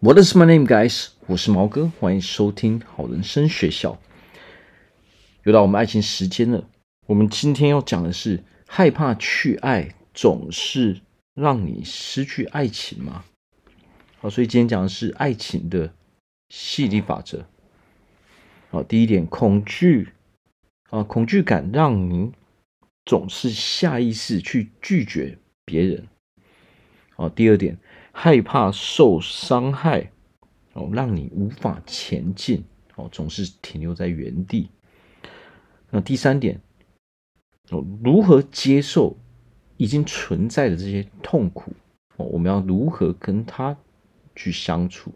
What is my name, guys？我是毛哥，欢迎收听好人生学校。又到我们爱情时间了。我们今天要讲的是：害怕去爱，总是让你失去爱情吗？好，所以今天讲的是爱情的吸引力法则。好，第一点，恐惧啊，恐惧感让你总是下意识去拒绝别人。好，第二点。害怕受伤害，哦，让你无法前进，哦，总是停留在原地。那第三点，哦，如何接受已经存在的这些痛苦？哦，我们要如何跟他去相处？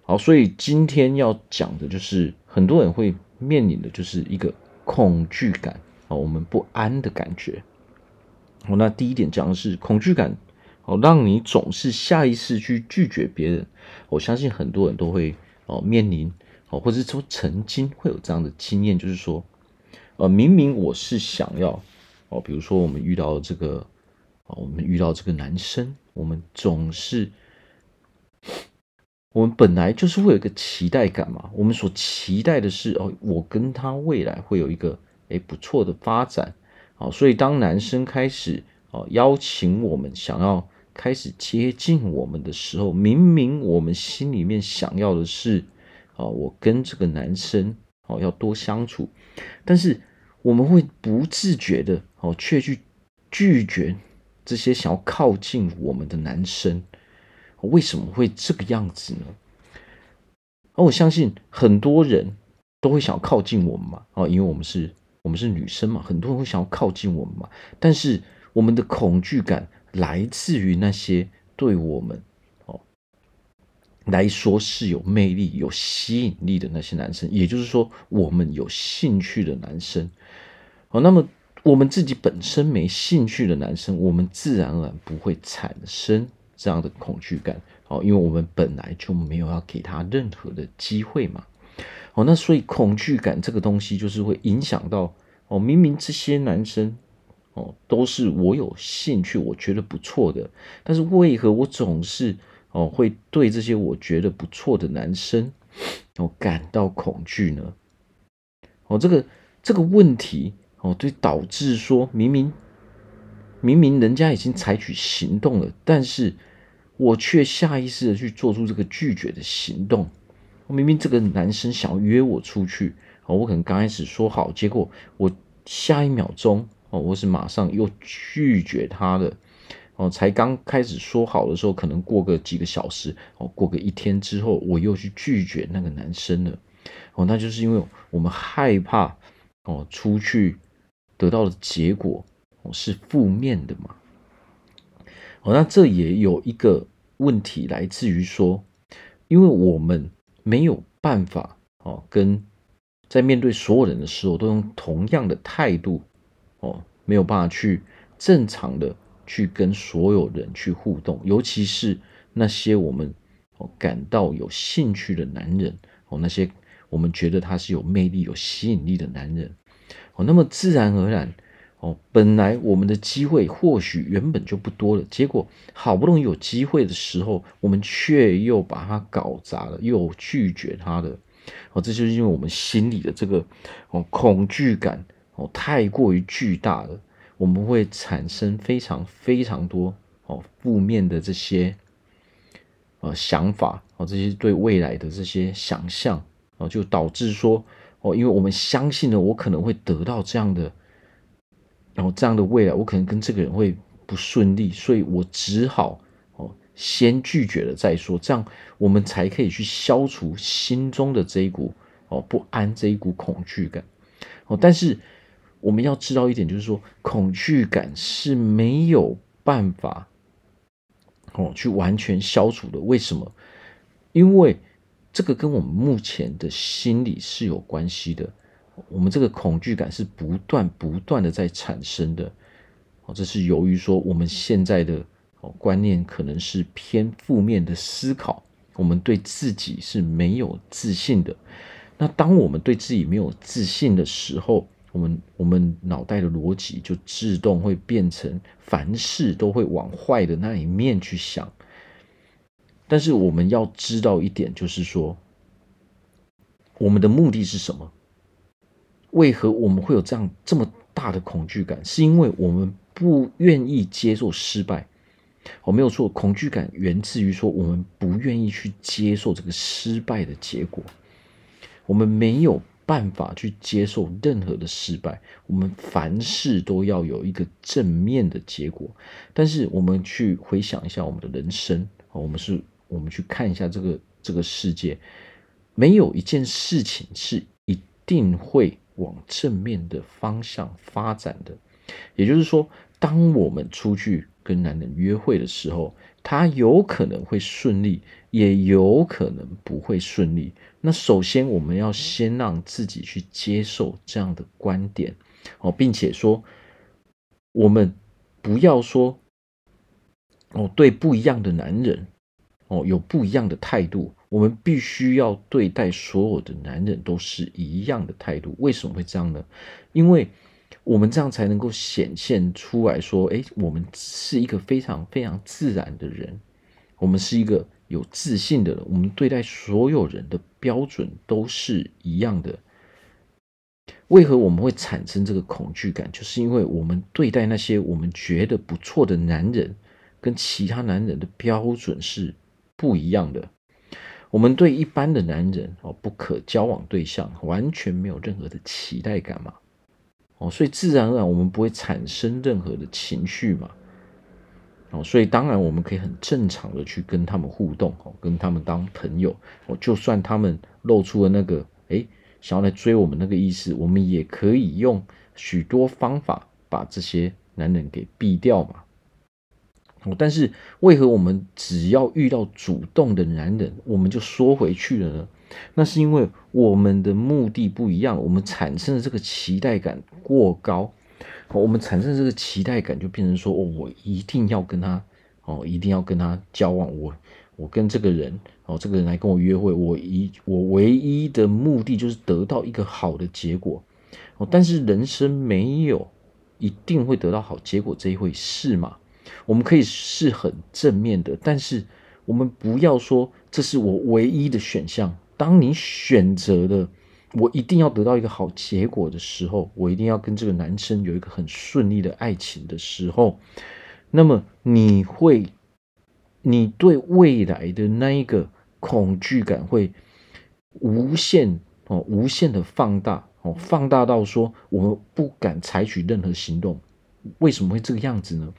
好，所以今天要讲的就是很多人会面临的就是一个恐惧感，哦，我们不安的感觉。哦，那第一点讲的是恐惧感。哦，让你总是下意识去拒绝别人。我相信很多人都会哦面临哦，或者说曾经会有这样的经验，就是说，呃，明明我是想要哦，比如说我们遇到这个，哦，我们遇到这个男生，我们总是，我们本来就是会有一个期待感嘛，我们所期待的是哦，我跟他未来会有一个诶不错的发展，哦，所以当男生开始。哦，邀请我们想要开始接近我们的时候，明明我们心里面想要的是，哦，我跟这个男生哦要多相处，但是我们会不自觉的哦，却去拒绝这些想要靠近我们的男生。为什么会这个样子呢？而我相信很多人都会想要靠近我们嘛，哦，因为我们是我们是女生嘛，很多人会想要靠近我们嘛，但是。我们的恐惧感来自于那些对我们哦来说是有魅力、有吸引力的那些男生，也就是说，我们有兴趣的男生。哦，那么我们自己本身没兴趣的男生，我们自然而然不会产生这样的恐惧感。哦，因为我们本来就没有要给他任何的机会嘛。哦，那所以恐惧感这个东西就是会影响到哦，明明这些男生。哦，都是我有兴趣，我觉得不错的，但是为何我总是哦会对这些我觉得不错的男生哦感到恐惧呢？哦，这个这个问题哦，就导致说明明明明人家已经采取行动了，但是我却下意识的去做出这个拒绝的行动。明明这个男生想要约我出去，哦，我可能刚开始说好，结果我下一秒钟。哦，我是马上又拒绝他的，哦，才刚开始说好的时候，可能过个几个小时，哦，过个一天之后，我又去拒绝那个男生了，哦，那就是因为我们害怕，哦，出去得到的结果，哦，是负面的嘛，哦，那这也有一个问题来自于说，因为我们没有办法，哦，跟在面对所有人的时候都用同样的态度。哦，没有办法去正常的去跟所有人去互动，尤其是那些我们感到有兴趣的男人哦，那些我们觉得他是有魅力、有吸引力的男人哦，那么自然而然哦，本来我们的机会或许原本就不多了，结果好不容易有机会的时候，我们却又把它搞砸了，又拒绝他的哦，这就是因为我们心里的这个哦恐惧感。哦，太过于巨大了，我们会产生非常非常多哦负面的这些呃想法哦，这些对未来的这些想象哦，就导致说哦，因为我们相信了我可能会得到这样的，然后这样的未来，我可能跟这个人会不顺利，所以我只好哦先拒绝了再说，这样我们才可以去消除心中的这一股哦不安，这一股恐惧感哦，但是。我们要知道一点，就是说，恐惧感是没有办法哦去完全消除的。为什么？因为这个跟我们目前的心理是有关系的。我们这个恐惧感是不断不断的在产生的。哦，这是由于说我们现在的哦观念可能是偏负面的思考，我们对自己是没有自信的。那当我们对自己没有自信的时候，我们我们脑袋的逻辑就自动会变成凡事都会往坏的那一面去想，但是我们要知道一点，就是说，我们的目的是什么？为何我们会有这样这么大的恐惧感？是因为我们不愿意接受失败。我没有错，恐惧感源自于说我们不愿意去接受这个失败的结果。我们没有办法去接受任何的失败，我们凡事都要有一个正面的结果。但是我们去回想一下我们的人生，我们是，我们去看一下这个这个世界，没有一件事情是一定会往正面的方向发展的。也就是说，当我们出去跟男人约会的时候，他有可能会顺利，也有可能不会顺利。那首先，我们要先让自己去接受这样的观点哦，并且说，我们不要说哦，对不一样的男人哦有不一样的态度。我们必须要对待所有的男人都是一样的态度。为什么会这样呢？因为我们这样才能够显现出来说，哎，我们是一个非常非常自然的人，我们是一个有自信的人，我们对待所有人的标准都是一样的。为何我们会产生这个恐惧感？就是因为我们对待那些我们觉得不错的男人，跟其他男人的标准是不一样的。我们对一般的男人哦，不可交往对象，完全没有任何的期待感嘛。哦，所以自然而然我们不会产生任何的情绪嘛。哦，所以当然我们可以很正常的去跟他们互动，哦，跟他们当朋友。哦，就算他们露出了那个诶想要来追我们那个意思，我们也可以用许多方法把这些男人给避掉嘛。哦，但是为何我们只要遇到主动的男人，我们就缩回去了呢？那是因为我们的目的不一样，我们产生的这个期待感过高，我们产生这个期待感就变成说，我一定要跟他，哦，一定要跟他交往，我我跟这个人，哦，这个人来跟我约会，我一我唯一的目的就是得到一个好的结果，哦，但是人生没有一定会得到好结果这一回事嘛，我们可以是很正面的，但是我们不要说这是我唯一的选项。当你选择了我一定要得到一个好结果的时候，我一定要跟这个男生有一个很顺利的爱情的时候，那么你会，你对未来的那一个恐惧感会无限哦，无限的放大哦，放大到说我们不敢采取任何行动。为什么会这个样子呢？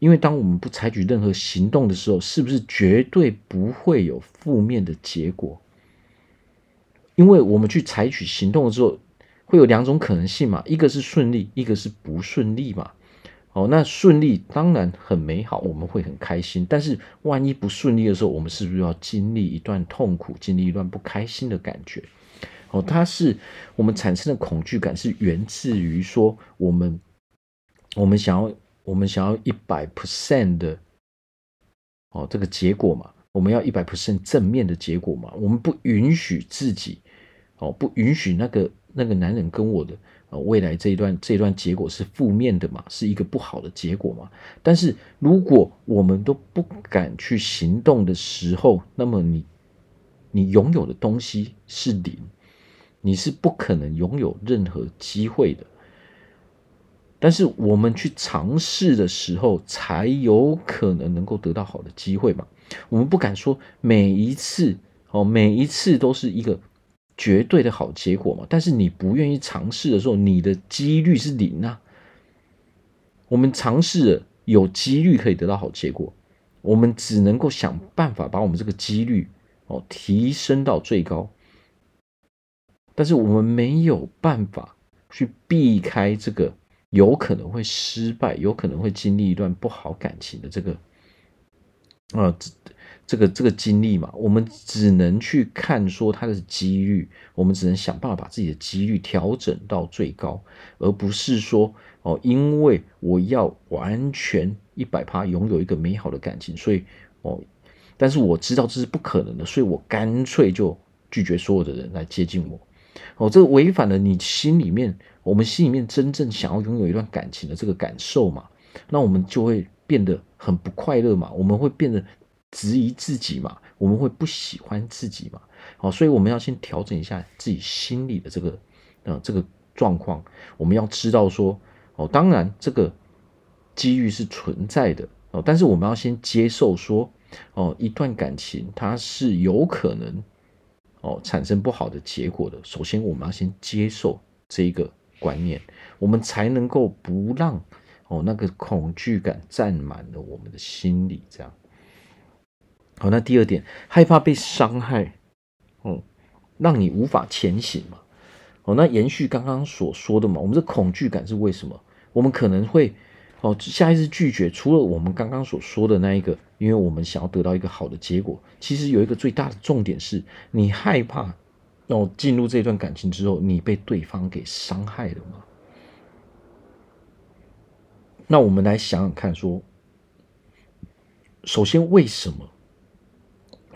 因为当我们不采取任何行动的时候，是不是绝对不会有负面的结果？因为我们去采取行动的时候，会有两种可能性嘛，一个是顺利，一个是不顺利嘛。哦，那顺利当然很美好，我们会很开心。但是万一不顺利的时候，我们是不是要经历一段痛苦，经历一段不开心的感觉？哦，它是我们产生的恐惧感，是源自于说我们我们想要我们想要一百 percent 的哦这个结果嘛，我们要一百 percent 正面的结果嘛，我们不允许自己。哦，不允许那个那个男人跟我的呃未来这一段这一段结果是负面的嘛，是一个不好的结果嘛。但是如果我们都不敢去行动的时候，那么你你拥有的东西是零，你是不可能拥有任何机会的。但是我们去尝试的时候，才有可能能够得到好的机会嘛。我们不敢说每一次哦，每一次都是一个。绝对的好结果嘛，但是你不愿意尝试的时候，你的几率是零啊。我们尝试了，有几率可以得到好结果，我们只能够想办法把我们这个几率哦提升到最高，但是我们没有办法去避开这个有可能会失败、有可能会经历一段不好感情的这个啊。这个这个经历嘛，我们只能去看说它的几率，我们只能想办法把自己的几率调整到最高，而不是说哦，因为我要完全一百趴拥有一个美好的感情，所以哦，但是我知道这是不可能的，所以我干脆就拒绝所有的人来接近我。哦，这违反了你心里面，我们心里面真正想要拥有一段感情的这个感受嘛，那我们就会变得很不快乐嘛，我们会变得。质疑自己嘛，我们会不喜欢自己嘛。好，所以我们要先调整一下自己心里的这个呃这个状况。我们要知道说，哦，当然这个机遇是存在的哦，但是我们要先接受说，哦，一段感情它是有可能哦产生不好的结果的。首先，我们要先接受这一个观念，我们才能够不让。哦，那个恐惧感占满了我们的心里，这样。好，那第二点，害怕被伤害，哦，让你无法前行嘛。哦，那延续刚刚所说的嘛，我们这恐惧感是为什么？我们可能会哦，下意识拒绝。除了我们刚刚所说的那一个，因为我们想要得到一个好的结果，其实有一个最大的重点是，你害怕哦，进入这段感情之后，你被对方给伤害了吗？那我们来想想看，说，首先为什么？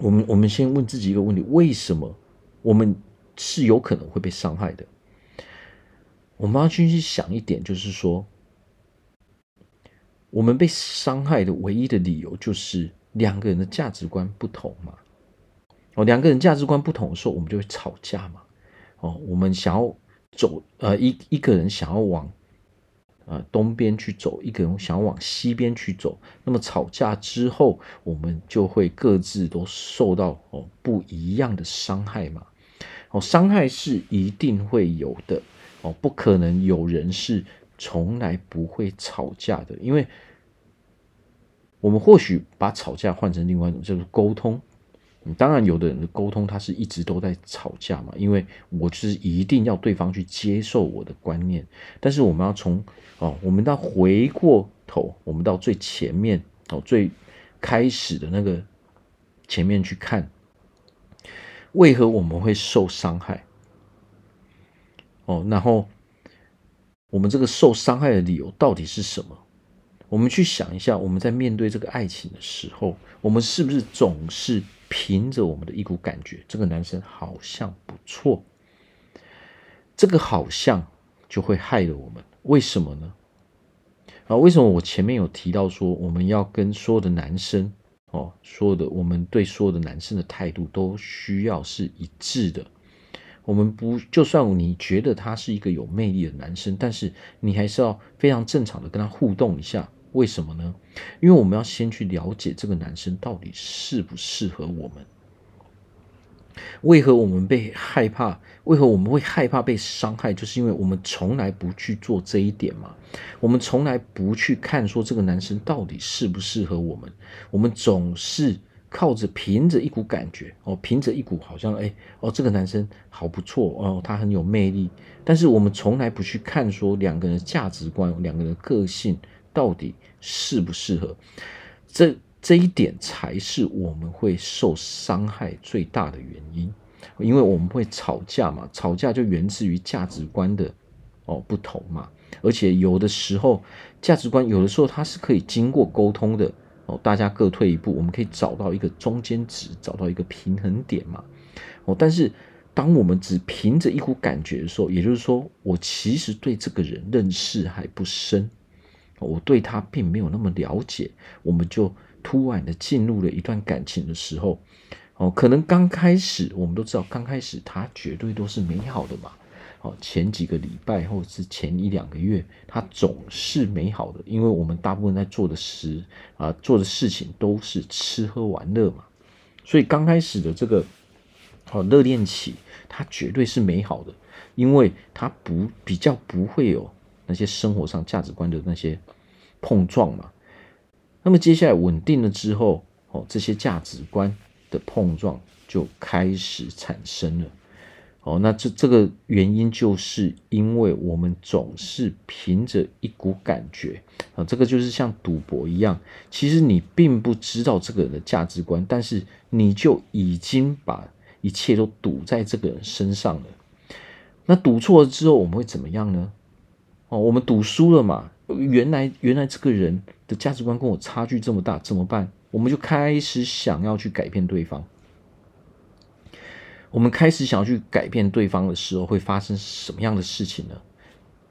我们我们先问自己一个问题：为什么我们是有可能会被伤害的？我们要去去想一点，就是说，我们被伤害的唯一的理由就是两个人的价值观不同嘛。哦，两个人价值观不同的时候，我们就会吵架嘛。哦，我们想要走，呃，一一个人想要往。呃，东边去走，一个人想往西边去走，那么吵架之后，我们就会各自都受到哦不一样的伤害嘛。哦，伤害是一定会有的哦，不可能有人是从来不会吵架的，因为我们或许把吵架换成另外一种，就是沟通。当然，有的人的沟通他是一直都在吵架嘛，因为我是一定要对方去接受我的观念。但是我们要从哦，我们到回过头，我们到最前面哦，最开始的那个前面去看，为何我们会受伤害？哦，然后我们这个受伤害的理由到底是什么？我们去想一下，我们在面对这个爱情的时候，我们是不是总是？凭着我们的一股感觉，这个男生好像不错，这个好像就会害了我们。为什么呢？啊，为什么我前面有提到说，我们要跟所有的男生哦，所有的我们对所有的男生的态度都需要是一致的。我们不，就算你觉得他是一个有魅力的男生，但是你还是要非常正常的跟他互动一下。为什么呢？因为我们要先去了解这个男生到底适不适合我们。为何我们被害怕？为何我们会害怕被伤害？就是因为我们从来不去做这一点嘛。我们从来不去看说这个男生到底适不适合我们。我们总是靠着凭着一股感觉哦，凭着一股好像哎哦，这个男生好不错哦，他很有魅力。但是我们从来不去看说两个人的价值观，两个人的个性。到底适不适合？这这一点才是我们会受伤害最大的原因，因为我们会吵架嘛，吵架就源自于价值观的哦不同嘛，而且有的时候价值观有的时候它是可以经过沟通的哦，大家各退一步，我们可以找到一个中间值，找到一个平衡点嘛，哦，但是当我们只凭着一股感觉的时候，也就是说，我其实对这个人认识还不深。我对他并没有那么了解，我们就突然的进入了一段感情的时候，哦，可能刚开始我们都知道，刚开始他绝对都是美好的嘛，哦，前几个礼拜或者是前一两个月，他总是美好的，因为我们大部分在做的事啊，做的事情都是吃喝玩乐嘛，所以刚开始的这个哦热恋期，它绝对是美好的，因为它不比较不会有。那些生活上价值观的那些碰撞嘛，那么接下来稳定了之后，哦，这些价值观的碰撞就开始产生了，哦，那这这个原因就是因为我们总是凭着一股感觉啊，这个就是像赌博一样，其实你并不知道这个人的价值观，但是你就已经把一切都赌在这个人身上了。那赌错了之后，我们会怎么样呢？哦，我们赌输了嘛？原来原来这个人的价值观跟我差距这么大，怎么办？我们就开始想要去改变对方。我们开始想要去改变对方的时候，会发生什么样的事情呢？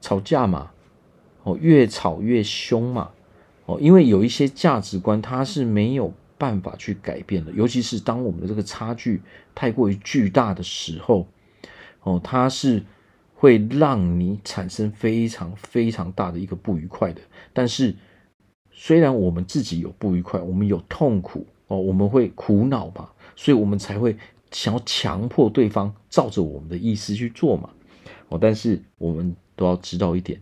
吵架嘛，哦，越吵越凶嘛，哦，因为有一些价值观它是没有办法去改变的。尤其是当我们的这个差距太过于巨大的时候，哦，它是会让你产生非常非常大的一个不愉快的。但是，虽然我们自己有不愉快，我们有痛苦哦，我们会苦恼嘛，所以我们才会想要强迫对方照着我们的意思去做嘛。哦，但是我们都要知道一点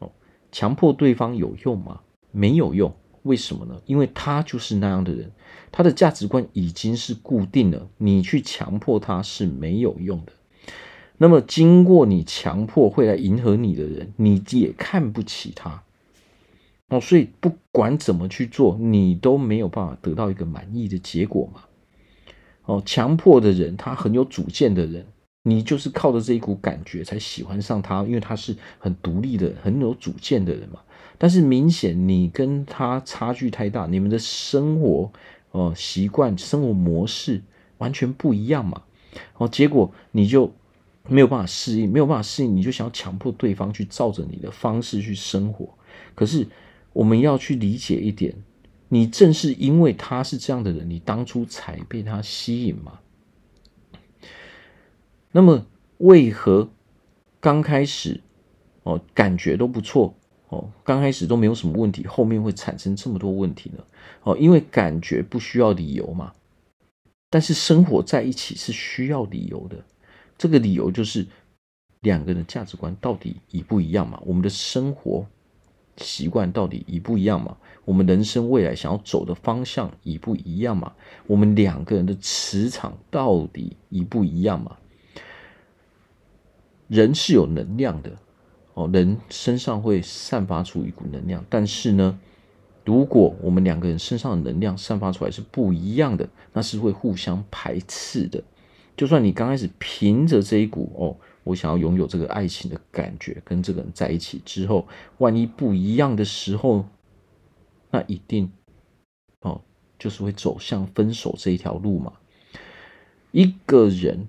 哦。强迫对方有用吗？没有用，为什么呢？因为他就是那样的人，他的价值观已经是固定了，你去强迫他是没有用的。那么，经过你强迫会来迎合你的人，你也看不起他哦。所以，不管怎么去做，你都没有办法得到一个满意的结果嘛。哦，强迫的人，他很有主见的人。你就是靠着这一股感觉才喜欢上他，因为他是很独立的、很有主见的人嘛。但是明显你跟他差距太大，你们的生活、呃习惯、生活模式完全不一样嘛。哦，结果你就没有办法适应，没有办法适应，你就想要强迫对方去照着你的方式去生活。可是我们要去理解一点，你正是因为他是这样的人，你当初才被他吸引嘛。那么，为何刚开始哦感觉都不错哦，刚开始都没有什么问题，后面会产生这么多问题呢？哦，因为感觉不需要理由嘛，但是生活在一起是需要理由的。这个理由就是两个人的价值观到底一不一样嘛？我们的生活习惯到底一不一样嘛？我们人生未来想要走的方向一不一样嘛？我们两个人的磁场到底一不一样嘛？人是有能量的，哦，人身上会散发出一股能量，但是呢，如果我们两个人身上的能量散发出来是不一样的，那是会互相排斥的。就算你刚开始凭着这一股哦，我想要拥有这个爱情的感觉，跟这个人在一起之后，万一不一样的时候，那一定哦，就是会走向分手这一条路嘛。一个人。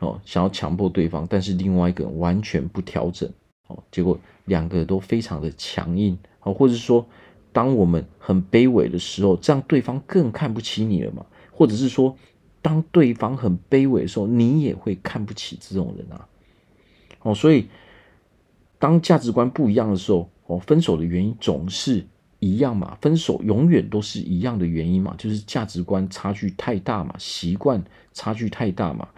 哦，想要强迫对方，但是另外一个人完全不调整，哦，结果两个都非常的强硬，哦，或者说，当我们很卑微的时候，这样对方更看不起你了嘛？或者是说，当对方很卑微的时候，你也会看不起这种人啊？哦，所以当价值观不一样的时候，哦，分手的原因总是一样嘛？分手永远都是一样的原因嘛？就是价值观差距太大嘛？习惯差距太大嘛？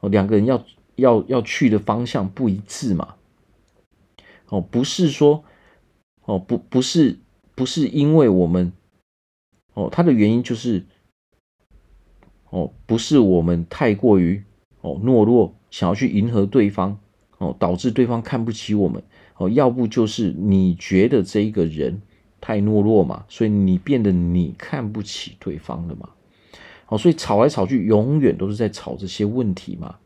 哦，两个人要要要去的方向不一致嘛？哦，不是说，哦不不是不是因为我们，哦，他的原因就是，哦不是我们太过于哦懦弱，想要去迎合对方，哦导致对方看不起我们，哦要不就是你觉得这一个人太懦弱嘛，所以你变得你看不起对方了嘛？哦，所以吵来吵去，永远都是在吵这些问题嘛。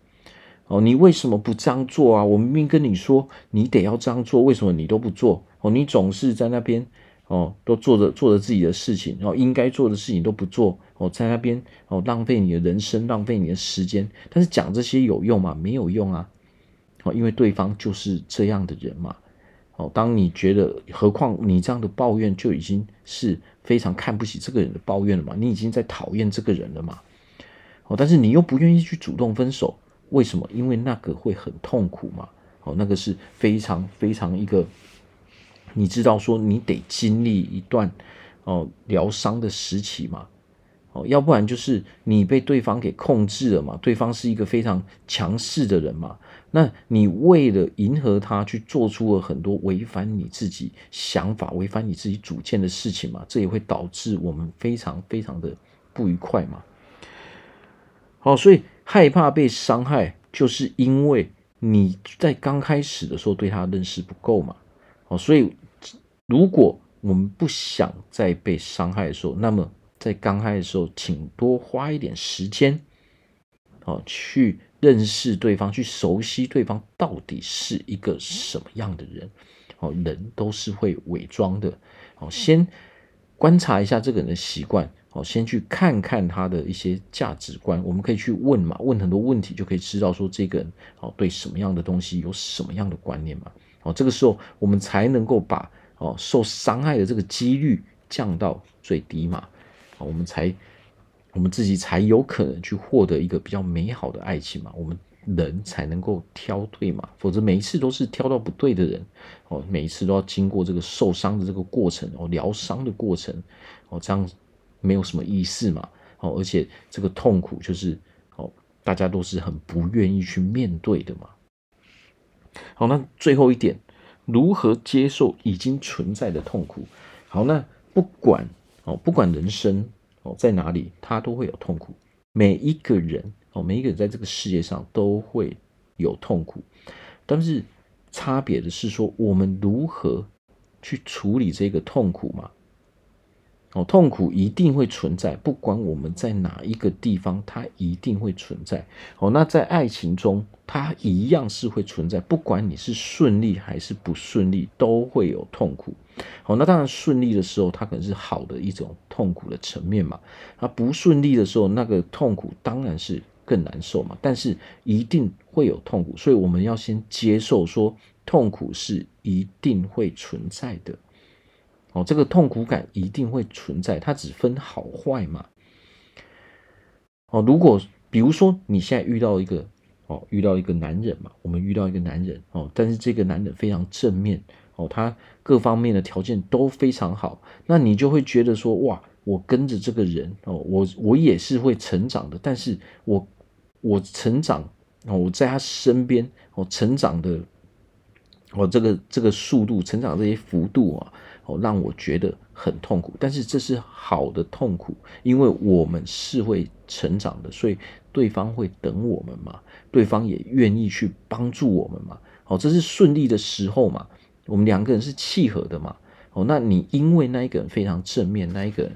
哦，你为什么不这样做啊？我明明跟你说，你得要这样做，为什么你都不做？哦，你总是在那边哦，都做着做着自己的事情，然后应该做的事情都不做。哦，在那边哦，浪费你的人生，浪费你的时间。但是讲这些有用吗？没有用啊。哦，因为对方就是这样的人嘛。哦，当你觉得，何况你这样的抱怨就已经是。非常看不起这个人的抱怨了嘛？你已经在讨厌这个人了嘛？哦，但是你又不愿意去主动分手，为什么？因为那个会很痛苦嘛？哦，那个是非常非常一个，你知道说你得经历一段哦疗伤的时期嘛？哦，要不然就是你被对方给控制了嘛？对方是一个非常强势的人嘛？那你为了迎合他，去做出了很多违反你自己想法、违反你自己主见的事情嘛？这也会导致我们非常非常的不愉快嘛。好，所以害怕被伤害，就是因为你在刚开始的时候对他认识不够嘛。哦，所以如果我们不想再被伤害的时候，那么在刚开始的时候，请多花一点时间，好去。认识对方，去熟悉对方到底是一个什么样的人。哦，人都是会伪装的。哦，先观察一下这个人的习惯。哦，先去看看他的一些价值观。我们可以去问嘛，问很多问题就可以知道说这个人哦对什么样的东西有什么样的观念嘛。哦，这个时候我们才能够把哦受伤害的这个几率降到最低嘛。我们才我们自己才有可能去获得一个比较美好的爱情嘛，我们人才能够挑对嘛，否则每一次都是挑到不对的人哦，每一次都要经过这个受伤的这个过程哦，疗伤的过程哦，这样没有什么意思嘛哦，而且这个痛苦就是哦，大家都是很不愿意去面对的嘛。好，那最后一点，如何接受已经存在的痛苦？好，那不管哦，不管人生哦在哪里，他都会有痛苦。每一个人哦，每一个人在这个世界上都会有痛苦，但是差别的是说，我们如何去处理这个痛苦嘛？哦，痛苦一定会存在，不管我们在哪一个地方，它一定会存在。哦，那在爱情中，它一样是会存在，不管你是顺利还是不顺利，都会有痛苦。好，那当然顺利的时候，它可能是好的一种痛苦的层面嘛。那不顺利的时候，那个痛苦当然是更难受嘛。但是一定会有痛苦，所以我们要先接受说，痛苦是一定会存在的。哦，这个痛苦感一定会存在，它只分好坏嘛。哦，如果比如说你现在遇到一个哦，遇到一个男人嘛，我们遇到一个男人哦，但是这个男人非常正面哦，他各方面的条件都非常好，那你就会觉得说哇，我跟着这个人哦，我我也是会成长的，但是我我成长哦，我在他身边哦，成长的哦，这个这个速度成长这些幅度啊。哦，让我觉得很痛苦，但是这是好的痛苦，因为我们是会成长的，所以对方会等我们嘛，对方也愿意去帮助我们嘛。哦，这是顺利的时候嘛，我们两个人是契合的嘛。哦，那你因为那一个人非常正面，那一个人。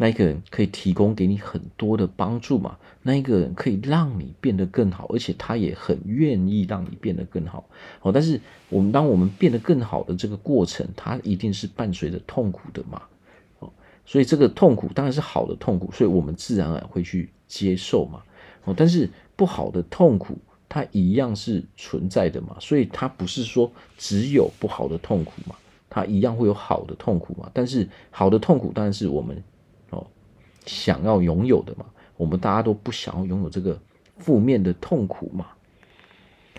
那一个人可以提供给你很多的帮助嘛？那一个人可以让你变得更好，而且他也很愿意让你变得更好。哦，但是我们当我们变得更好的这个过程，它一定是伴随着痛苦的嘛？哦，所以这个痛苦当然是好的痛苦，所以我们自然而然会去接受嘛。哦，但是不好的痛苦，它一样是存在的嘛？所以它不是说只有不好的痛苦嘛？它一样会有好的痛苦嘛？但是好的痛苦当然是我们。想要拥有的嘛，我们大家都不想要拥有这个负面的痛苦嘛，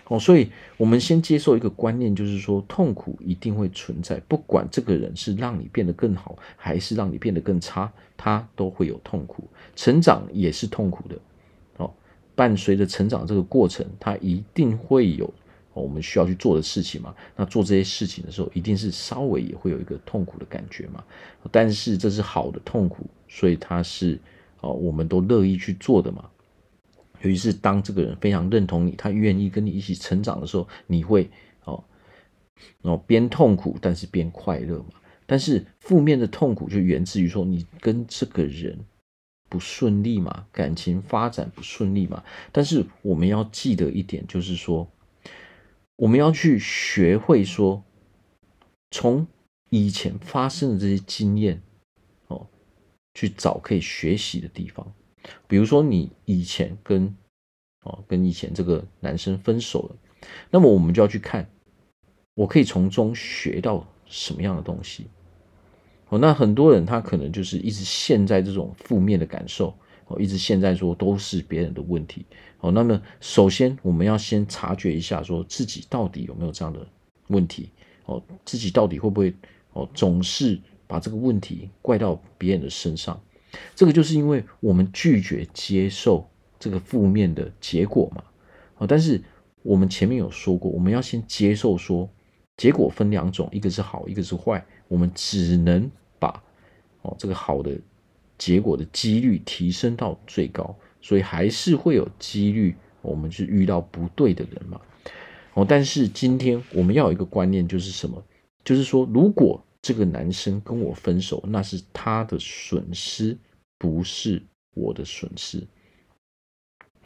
哦，所以我们先接受一个观念，就是说痛苦一定会存在，不管这个人是让你变得更好，还是让你变得更差，他都会有痛苦。成长也是痛苦的，哦，伴随着成长这个过程，他一定会有我们需要去做的事情嘛。那做这些事情的时候，一定是稍微也会有一个痛苦的感觉嘛，但是这是好的痛苦。所以他是哦，我们都乐意去做的嘛。尤其是当这个人非常认同你，他愿意跟你一起成长的时候，你会哦哦边痛苦但是边快乐嘛。但是负面的痛苦就源自于说你跟这个人不顺利嘛，感情发展不顺利嘛。但是我们要记得一点，就是说我们要去学会说，从以前发生的这些经验。哦去找可以学习的地方，比如说你以前跟哦跟以前这个男生分手了，那么我们就要去看，我可以从中学到什么样的东西。哦，那很多人他可能就是一直陷在这种负面的感受，哦，一直现在说都是别人的问题。哦，那么首先我们要先察觉一下，说自己到底有没有这样的问题？哦，自己到底会不会哦总是。把这个问题怪到别人的身上，这个就是因为我们拒绝接受这个负面的结果嘛。哦，但是我们前面有说过，我们要先接受说，结果分两种，一个是好，一个是坏。我们只能把哦这个好的结果的几率提升到最高，所以还是会有几率我们是遇到不对的人嘛。哦，但是今天我们要有一个观念，就是什么？就是说如果这个男生跟我分手，那是他的损失，不是我的损失。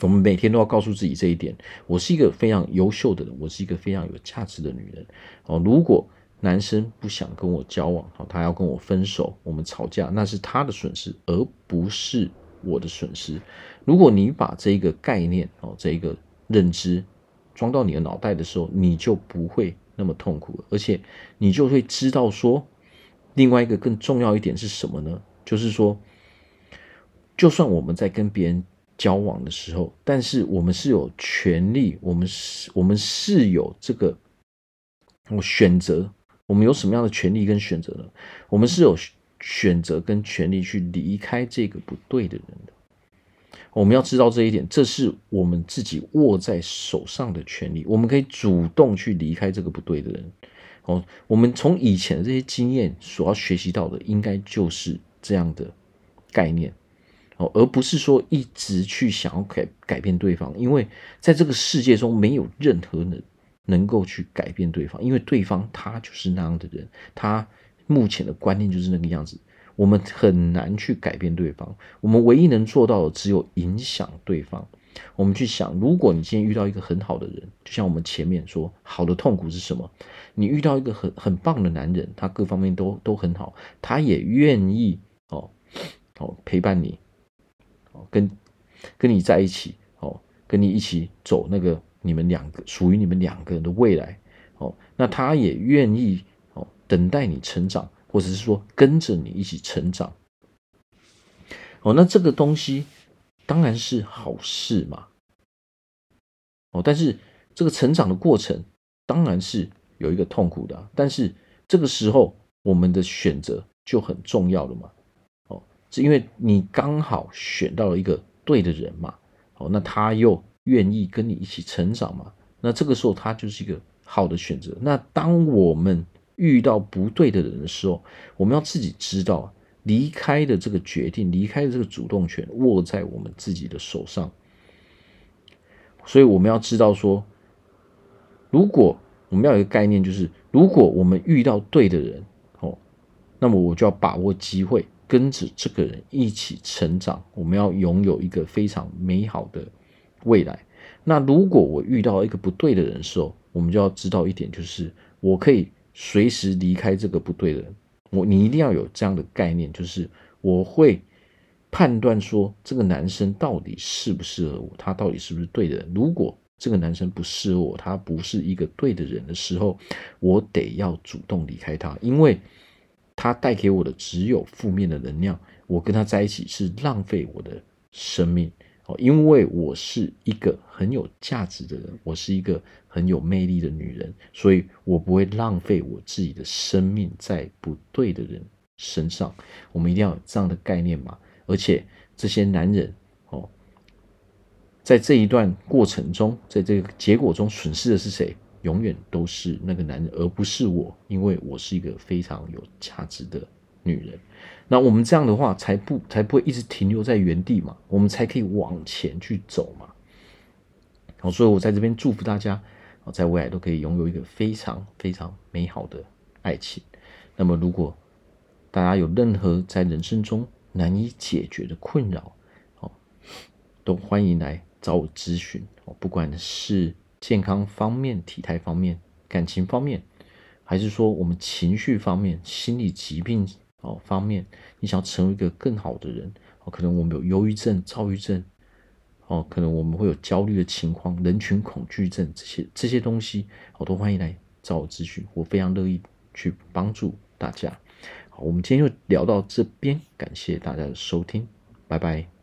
我们每天都要告诉自己这一点。我是一个非常优秀的人，我是一个非常有价值的女人。哦，如果男生不想跟我交往，好，他要跟我分手，我们吵架，那是他的损失，而不是我的损失。如果你把这个概念，哦，这一个认知装到你的脑袋的时候，你就不会。那么痛苦了，而且你就会知道说，另外一个更重要一点是什么呢？就是说，就算我们在跟别人交往的时候，但是我们是有权利，我们是，我们是有这个我选择，我们有什么样的权利跟选择呢？我们是有选择跟权利去离开这个不对的人的。我们要知道这一点，这是我们自己握在手上的权利，我们可以主动去离开这个不对的人。哦，我们从以前的这些经验所要学习到的，应该就是这样的概念。哦，而不是说一直去想要改改变对方，因为在这个世界中没有任何人能够去改变对方，因为对方他就是那样的人，他目前的观念就是那个样子，我们很难去改变对方，我们唯一能做到的只有影响对方。我们去想，如果你今天遇到一个很好的人，就像我们前面说，好的痛苦是什么？你遇到一个很很棒的男人，他各方面都都很好，他也愿意哦哦陪伴你。哦跟跟你在一起哦，跟你一起走那个你们两个属于你们两个人的未来哦，那他也愿意哦等待你成长，或者是说跟着你一起成长。哦，那这个东西当然是好事嘛。哦，但是这个成长的过程当然是有一个痛苦的，但是这个时候我们的选择就很重要了嘛。哦是因为你刚好选到了一个对的人嘛，哦，那他又愿意跟你一起成长嘛，那这个时候他就是一个好的选择。那当我们遇到不对的人的时候，我们要自己知道，离开的这个决定，离开的这个主动权握在我们自己的手上。所以我们要知道说，如果我们要有一个概念，就是如果我们遇到对的人，哦，那么我就要把握机会。跟着这个人一起成长，我们要拥有一个非常美好的未来。那如果我遇到一个不对的人的时候，我们就要知道一点，就是我可以随时离开这个不对的人。我你一定要有这样的概念，就是我会判断说这个男生到底适不适合我，他到底是不是对的人。如果这个男生不适合我，他不是一个对的人的时候，我得要主动离开他，因为。他带给我的只有负面的能量，我跟他在一起是浪费我的生命哦，因为我是一个很有价值的人，我是一个很有魅力的女人，所以我不会浪费我自己的生命在不对的人身上。我们一定要有这样的概念嘛，而且这些男人哦，在这一段过程中，在这个结果中损失的是谁？永远都是那个男人，而不是我，因为我是一个非常有价值的女人。那我们这样的话，才不才不会一直停留在原地嘛，我们才可以往前去走嘛。好，所以我在这边祝福大家，在未来都可以拥有一个非常非常美好的爱情。那么，如果大家有任何在人生中难以解决的困扰，哦，都欢迎来找我咨询哦，不管是。健康方面、体态方面、感情方面，还是说我们情绪方面、心理疾病哦方面，你想要成为一个更好的人哦，可能我们有忧郁症、躁郁症哦，可能我们会有焦虑的情况、人群恐惧症这些这些东西，我都欢迎来找我咨询，我非常乐意去帮助大家。好，我们今天就聊到这边，感谢大家的收听，拜拜。